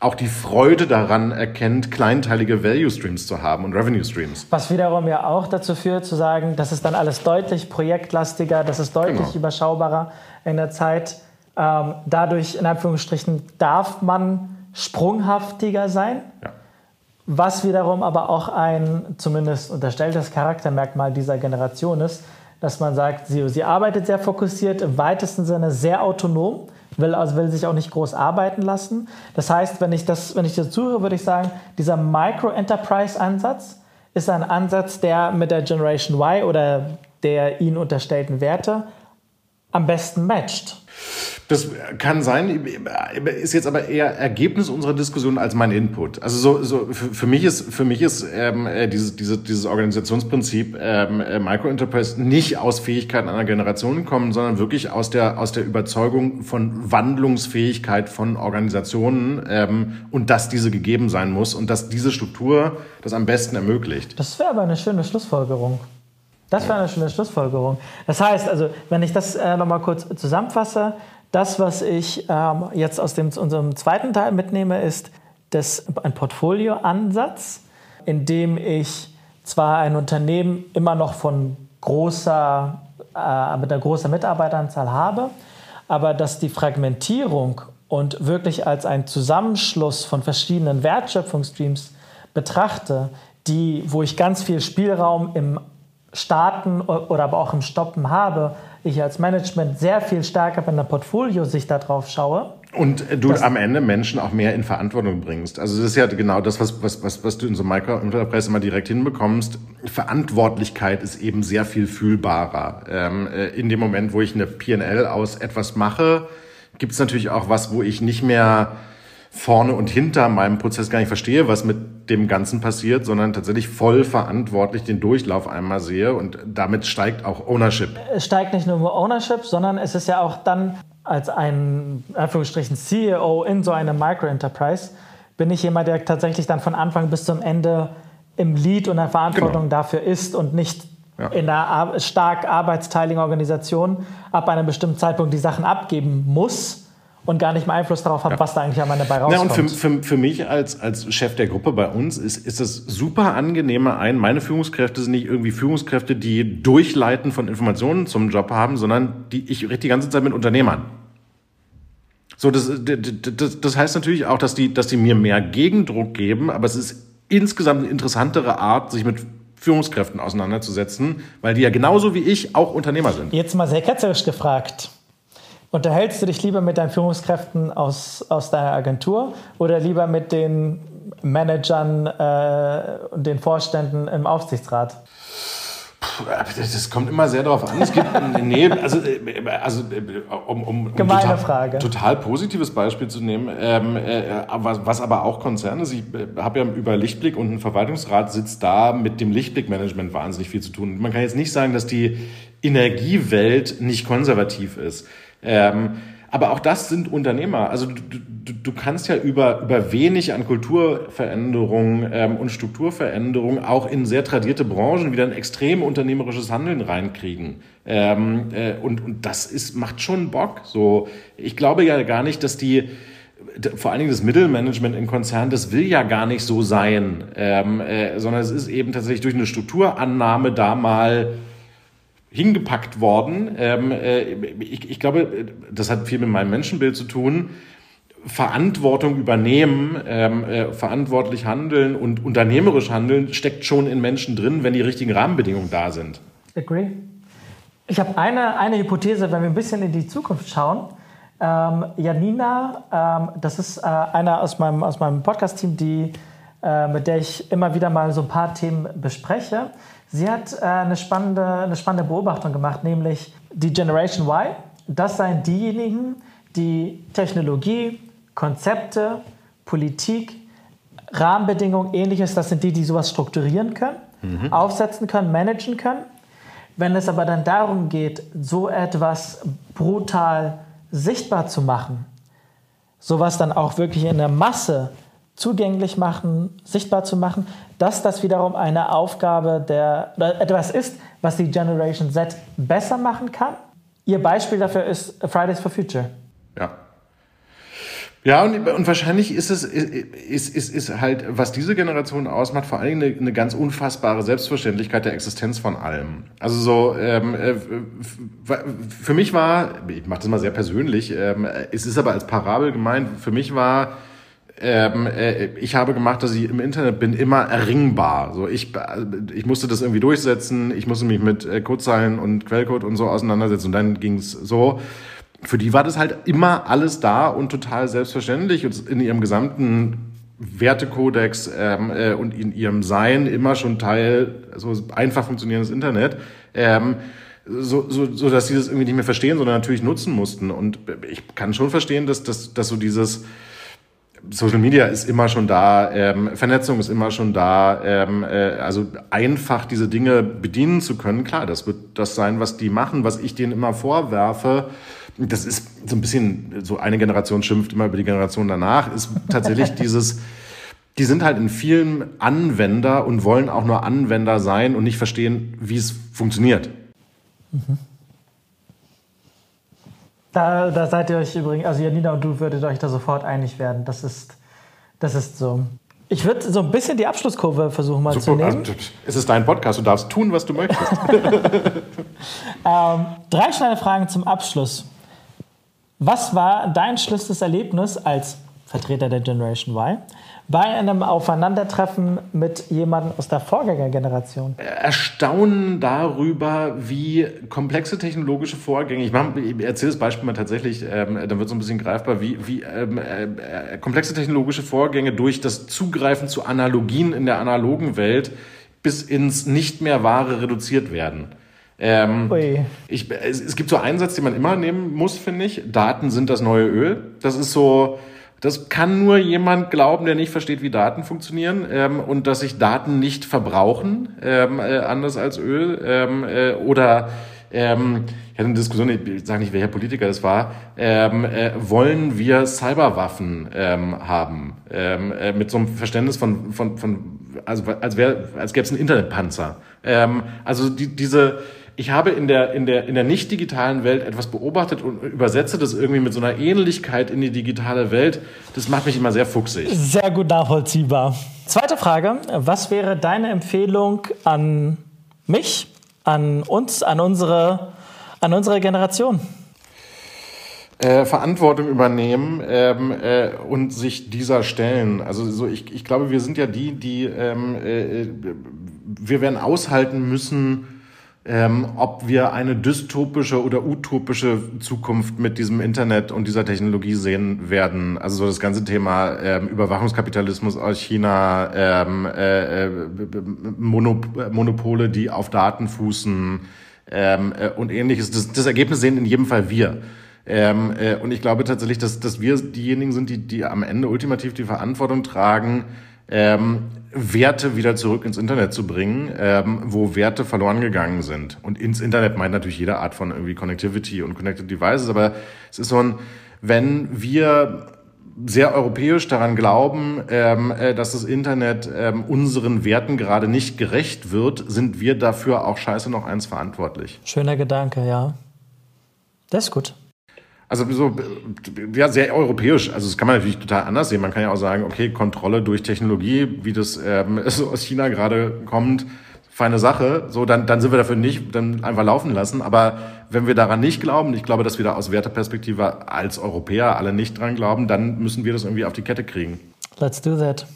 auch die Freude daran erkennt, kleinteilige Value Streams zu haben und Revenue Streams. Was wiederum ja auch dazu führt, zu sagen, das ist dann alles deutlich projektlastiger, das ist deutlich genau. überschaubarer in der Zeit. Ähm, dadurch, in Anführungsstrichen, darf man sprunghaftiger sein. Ja. Was wiederum aber auch ein zumindest unterstelltes Charaktermerkmal dieser Generation ist, dass man sagt, sie, sie arbeitet sehr fokussiert, im weitesten Sinne sehr autonom, will, also will sich auch nicht groß arbeiten lassen. Das heißt, wenn ich das, wenn ich das zuhöre, würde ich sagen, dieser Micro-Enterprise-Ansatz ist ein Ansatz, der mit der Generation Y oder der ihnen unterstellten Werte am besten matcht. Das kann sein, ist jetzt aber eher Ergebnis unserer Diskussion als mein Input. Also so, so für, für mich ist für mich ist ähm, äh, dieses, dieses, dieses Organisationsprinzip ähm, äh, Microenterprise nicht aus Fähigkeiten einer Generation kommen, sondern wirklich aus der aus der Überzeugung von Wandlungsfähigkeit von Organisationen ähm, und dass diese gegeben sein muss und dass diese Struktur das am besten ermöglicht. Das wäre aber eine schöne Schlussfolgerung. Das wäre eine schöne Schlussfolgerung. Das heißt, also, wenn ich das äh, nochmal kurz zusammenfasse, das, was ich ähm, jetzt aus dem, unserem zweiten Teil mitnehme, ist das, ein Portfolioansatz, in dem ich zwar ein Unternehmen immer noch von großer, äh, mit einer großen Mitarbeiteranzahl habe, aber dass die Fragmentierung und wirklich als ein Zusammenschluss von verschiedenen Wertschöpfungsstreams betrachte, die, wo ich ganz viel Spielraum im Starten oder aber auch im Stoppen habe, ich als Management sehr viel stärker bei einer Portfolio-Sicht darauf schaue. Und du am Ende Menschen auch mehr in Verantwortung bringst. Also das ist ja genau das, was, was, was, was du in so Micro-Enterprise immer direkt hinbekommst. Verantwortlichkeit ist eben sehr viel fühlbarer. Ähm, äh, in dem Moment, wo ich eine PNL aus etwas mache, gibt es natürlich auch was, wo ich nicht mehr vorne und hinter meinem Prozess gar nicht verstehe, was mit dem Ganzen passiert, sondern tatsächlich voll verantwortlich den Durchlauf einmal sehe und damit steigt auch Ownership. Es steigt nicht nur Ownership, sondern es ist ja auch dann als ein Anführungsstrichen CEO in so einem Micro-Enterprise bin ich jemand, der tatsächlich dann von Anfang bis zum Ende im Lead und der Verantwortung genau. dafür ist und nicht ja. in einer stark arbeitsteiligen Organisation ab einem bestimmten Zeitpunkt die Sachen abgeben muss und gar nicht mehr Einfluss darauf habe, ja. was da eigentlich am Ende bei rauskommt. Ja, und für, für, für mich als, als Chef der Gruppe bei uns ist, ist es super angenehmer ein, meine Führungskräfte sind nicht irgendwie Führungskräfte, die Durchleiten von Informationen zum Job haben, sondern die ich rede die ganze Zeit mit Unternehmern. So, das, das, das heißt natürlich auch, dass die, dass die mir mehr Gegendruck geben, aber es ist insgesamt eine interessantere Art, sich mit Führungskräften auseinanderzusetzen, weil die ja genauso wie ich auch Unternehmer sind. Jetzt mal sehr ketzerisch gefragt. Unterhältst du dich lieber mit deinen Führungskräften aus, aus deiner Agentur oder lieber mit den Managern äh, und den Vorständen im Aufsichtsrat? Das kommt immer sehr darauf an. Es gibt, nee, also, also um, um, um Gemeine total, Frage. total positives Beispiel zu nehmen, ähm, äh, was aber auch Konzerne, ich äh, habe ja über Lichtblick und ein Verwaltungsrat sitzt da mit dem Lichtblick-Management wahnsinnig viel zu tun. Man kann jetzt nicht sagen, dass die Energiewelt nicht konservativ ist. Ähm, aber auch das sind Unternehmer. Also du, du, du kannst ja über, über wenig an Kulturveränderung ähm, und Strukturveränderung auch in sehr tradierte Branchen wieder ein extrem unternehmerisches Handeln reinkriegen. Ähm, äh, und, und das ist, macht schon Bock. So, ich glaube ja gar nicht, dass die vor allen Dingen das Mittelmanagement in Konzernen, das will ja gar nicht so sein, ähm, äh, sondern es ist eben tatsächlich durch eine Strukturannahme da mal hingepackt worden. Ähm, äh, ich, ich glaube, das hat viel mit meinem Menschenbild zu tun. Verantwortung übernehmen, ähm, äh, verantwortlich handeln und unternehmerisch handeln steckt schon in Menschen drin, wenn die richtigen Rahmenbedingungen da sind. Agree. Ich habe eine, eine Hypothese, wenn wir ein bisschen in die Zukunft schauen. Ähm, Janina, ähm, das ist äh, einer aus meinem, aus meinem Podcast-Team, äh, mit der ich immer wieder mal so ein paar Themen bespreche. Sie hat äh, eine, spannende, eine spannende Beobachtung gemacht, nämlich die Generation Y. Das seien diejenigen, die Technologie, Konzepte, Politik, Rahmenbedingungen, ähnliches, das sind die, die sowas strukturieren können, mhm. aufsetzen können, managen können. Wenn es aber dann darum geht, so etwas brutal sichtbar zu machen, sowas dann auch wirklich in der Masse zugänglich machen, sichtbar zu machen, dass das wiederum eine Aufgabe der, oder etwas ist, was die Generation Z besser machen kann. Ihr Beispiel dafür ist Fridays for Future. Ja. Ja, und, und wahrscheinlich ist es ist, ist, ist halt, was diese Generation ausmacht, vor allem eine, eine ganz unfassbare Selbstverständlichkeit der Existenz von allem. Also so, ähm, äh, für mich war, ich mache das mal sehr persönlich, ähm, es ist aber als Parabel gemeint, für mich war ähm, äh, ich habe gemacht, dass ich im Internet bin, immer erringbar. So, ich, ich musste das irgendwie durchsetzen, ich musste mich mit äh, Codezeilen und Quellcode und so auseinandersetzen und dann ging es so für die war das halt immer alles da und total selbstverständlich und in ihrem gesamten Wertekodex ähm, äh, und in ihrem Sein immer schon Teil so einfach funktionierendes Internet. Ähm, so, so, so dass sie das irgendwie nicht mehr verstehen, sondern natürlich nutzen mussten. Und ich kann schon verstehen, dass, dass, dass so dieses Social Media ist immer schon da, ähm, Vernetzung ist immer schon da, ähm, äh, also einfach diese Dinge bedienen zu können, klar, das wird das sein, was die machen, was ich denen immer vorwerfe das ist so ein bisschen, so eine Generation schimpft immer über die Generation danach, ist tatsächlich [laughs] dieses, die sind halt in vielen Anwender und wollen auch nur Anwender sein und nicht verstehen, wie es funktioniert. Mhm. Da, da seid ihr euch übrigens, also Janina und du würdet euch da sofort einig werden. Das ist, das ist so. Ich würde so ein bisschen die Abschlusskurve versuchen mal Super, zu nehmen. Also, es ist dein Podcast, du darfst tun, was du möchtest. [laughs] [laughs] ähm, drei schnelle Fragen zum Abschluss. Was war dein schlimmstes Erlebnis als Vertreter der Generation Y bei einem Aufeinandertreffen mit jemandem aus der Vorgängergeneration? Erstaunen darüber, wie komplexe technologische Vorgänge, ich, mache, ich erzähle das Beispiel mal tatsächlich, ähm, dann wird es ein bisschen greifbar, wie, wie ähm, äh, komplexe technologische Vorgänge durch das Zugreifen zu Analogien in der analogen Welt bis ins nicht mehr wahre reduziert werden. Ähm, ich, es, es, gibt so einen Satz, den man immer nehmen muss, finde ich. Daten sind das neue Öl. Das ist so, das kann nur jemand glauben, der nicht versteht, wie Daten funktionieren ähm, und dass sich Daten nicht verbrauchen, ähm, äh, anders als Öl. Ähm, äh, oder ähm, ich hatte eine Diskussion, ich sage nicht, welcher Politiker das war, ähm, äh, wollen wir Cyberwaffen ähm, haben? Ähm, äh, mit so einem Verständnis von, von, von also als, wär, als gäbe es einen Internetpanzer. Ähm, also die, diese ich habe in der, in der, in der nicht digitalen Welt etwas beobachtet und übersetze das irgendwie mit so einer Ähnlichkeit in die digitale Welt. Das macht mich immer sehr fuchsig. Sehr gut nachvollziehbar. Zweite Frage. Was wäre deine Empfehlung an mich, an uns, an unsere, an unsere Generation? Äh, Verantwortung übernehmen ähm, äh, und sich dieser stellen. Also so ich, ich glaube, wir sind ja die, die ähm, äh, wir werden aushalten müssen, ähm, ob wir eine dystopische oder utopische Zukunft mit diesem Internet und dieser Technologie sehen werden. Also so das ganze Thema ähm, Überwachungskapitalismus aus China, ähm, äh, äh Monop Monopole, die auf Daten fußen ähm, äh, und ähnliches. Das, das Ergebnis sehen in jedem Fall wir. Ähm, äh, und ich glaube tatsächlich, dass, dass wir diejenigen sind, die, die am Ende ultimativ die Verantwortung tragen, ähm, Werte wieder zurück ins Internet zu bringen, ähm, wo Werte verloren gegangen sind. Und ins Internet meint natürlich jede Art von irgendwie Connectivity und Connected Devices, aber es ist so ein, wenn wir sehr europäisch daran glauben, ähm, äh, dass das Internet ähm, unseren Werten gerade nicht gerecht wird, sind wir dafür auch scheiße noch eins verantwortlich. Schöner Gedanke, ja. Das ist gut. Also so, ja, sehr europäisch. Also das kann man natürlich total anders sehen. Man kann ja auch sagen, okay, Kontrolle durch Technologie, wie das ähm, [laughs] so aus China gerade kommt, feine Sache. So, dann, dann sind wir dafür nicht, dann einfach laufen lassen. Aber wenn wir daran nicht glauben, ich glaube, dass wir da aus Werteperspektive als Europäer alle nicht dran glauben, dann müssen wir das irgendwie auf die Kette kriegen. Let's do that.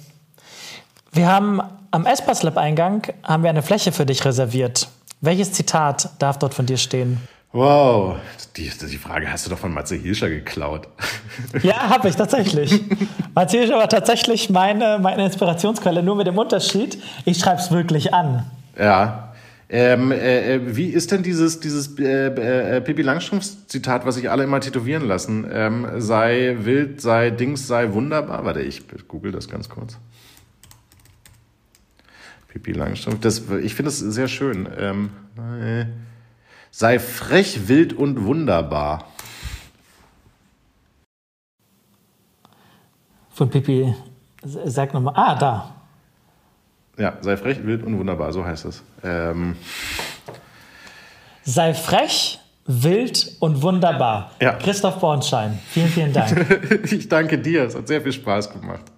Wir haben am Espas Lab Eingang haben wir eine Fläche für dich reserviert. Welches Zitat darf dort von dir stehen? Wow, die, die Frage hast du doch von Matze Hilscher geklaut. [laughs] Ja, habe ich tatsächlich. Matze Hilscher war tatsächlich meine, meine Inspirationsquelle, nur mit dem Unterschied, ich schreibe es wirklich an. Ja. Ähm, äh, äh, wie ist denn dieses, dieses äh, äh, Pippi Langstrumpf-Zitat, was sich alle immer tätowieren lassen? Ähm, sei wild, sei Dings, sei wunderbar. Warte, ich google das ganz kurz. Pippi Langstrumpf, das, ich finde es sehr schön. Ähm, äh, sei frech, wild und wunderbar. Von Pippi, sag nochmal, ah, da. Ja, sei frech, wild und wunderbar, so heißt es. Ähm. Sei frech, wild und wunderbar. Ja. Christoph Bornschein, vielen, vielen Dank. [laughs] ich danke dir, es hat sehr viel Spaß gemacht.